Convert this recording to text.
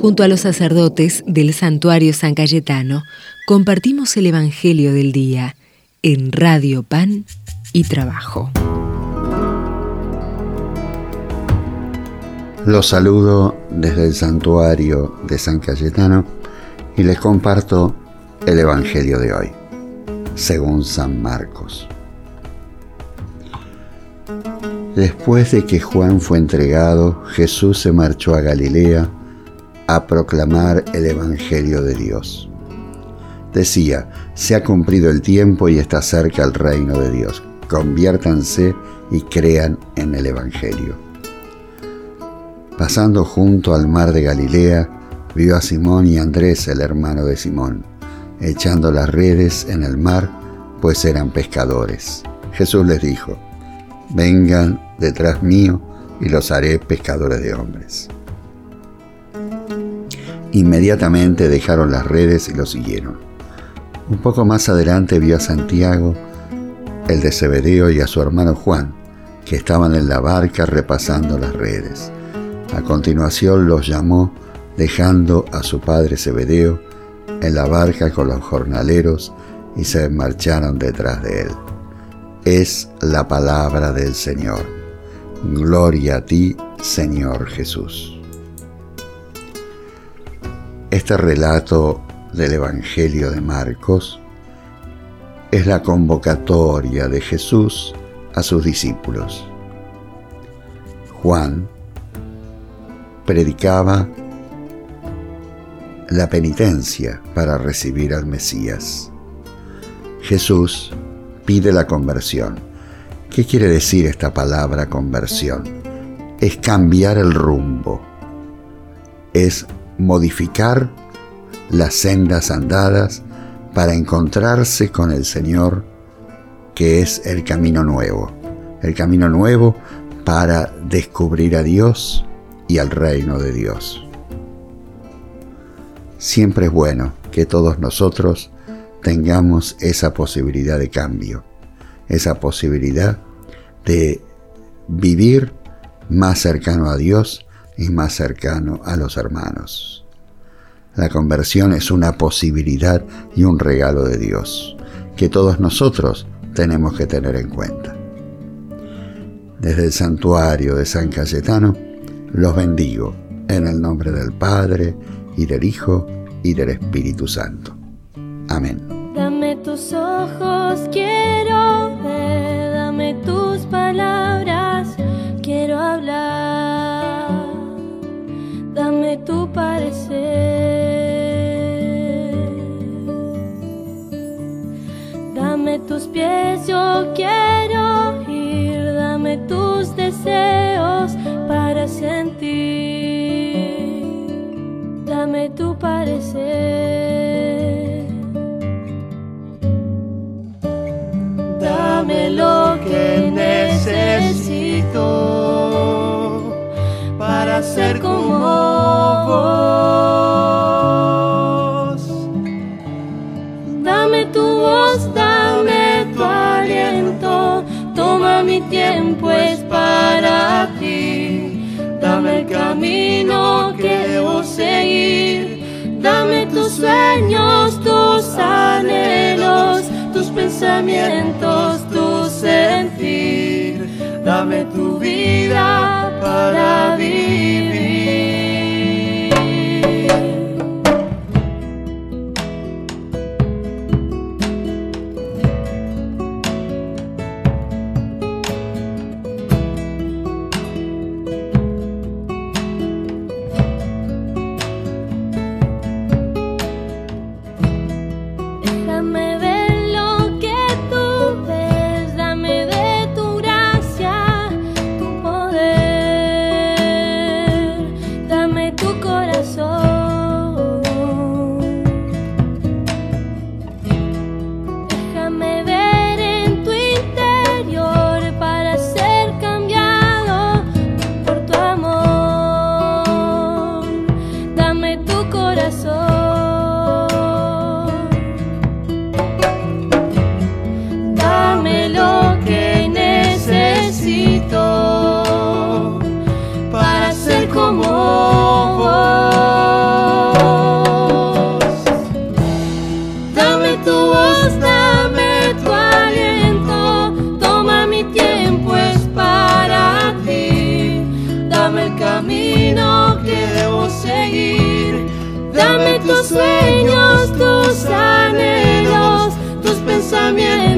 Junto a los sacerdotes del santuario San Cayetano, compartimos el Evangelio del Día en Radio Pan y Trabajo. Los saludo desde el santuario de San Cayetano y les comparto el Evangelio de hoy, según San Marcos. Después de que Juan fue entregado, Jesús se marchó a Galilea a proclamar el Evangelio de Dios. Decía, se ha cumplido el tiempo y está cerca el reino de Dios. Conviértanse y crean en el Evangelio. Pasando junto al mar de Galilea, vio a Simón y Andrés, el hermano de Simón, echando las redes en el mar, pues eran pescadores. Jesús les dijo, vengan detrás mío y los haré pescadores de hombres. Inmediatamente dejaron las redes y lo siguieron. Un poco más adelante vio a Santiago, el de Zebedeo y a su hermano Juan, que estaban en la barca repasando las redes. A continuación los llamó, dejando a su padre Zebedeo en la barca con los jornaleros y se marcharon detrás de él. Es la palabra del Señor. Gloria a ti, Señor Jesús. Este relato del Evangelio de Marcos es la convocatoria de Jesús a sus discípulos. Juan predicaba la penitencia para recibir al Mesías. Jesús pide la conversión. ¿Qué quiere decir esta palabra conversión? Es cambiar el rumbo, es modificar las sendas andadas para encontrarse con el Señor, que es el camino nuevo, el camino nuevo para descubrir a Dios y al reino de Dios. Siempre es bueno que todos nosotros tengamos esa posibilidad de cambio, esa posibilidad de vivir más cercano a Dios y más cercano a los hermanos. La conversión es una posibilidad y un regalo de Dios que todos nosotros tenemos que tener en cuenta. Desde el santuario de San Cayetano los bendigo en el nombre del Padre y del Hijo y del Espíritu Santo. Amén. Dame tus ojos, quiero dame tus palabras, pies, yo quiero ir, dame tus deseos para sentir, dame tu parecer. Dame lo que necesito para ser como vos. Camino que debo seguir, dame tus sueños, tus anhelos, tus pensamientos, tu sentir. Dame tu vida para vivir. tu corazón. Tus sueños, tus anhelos, tus pensamientos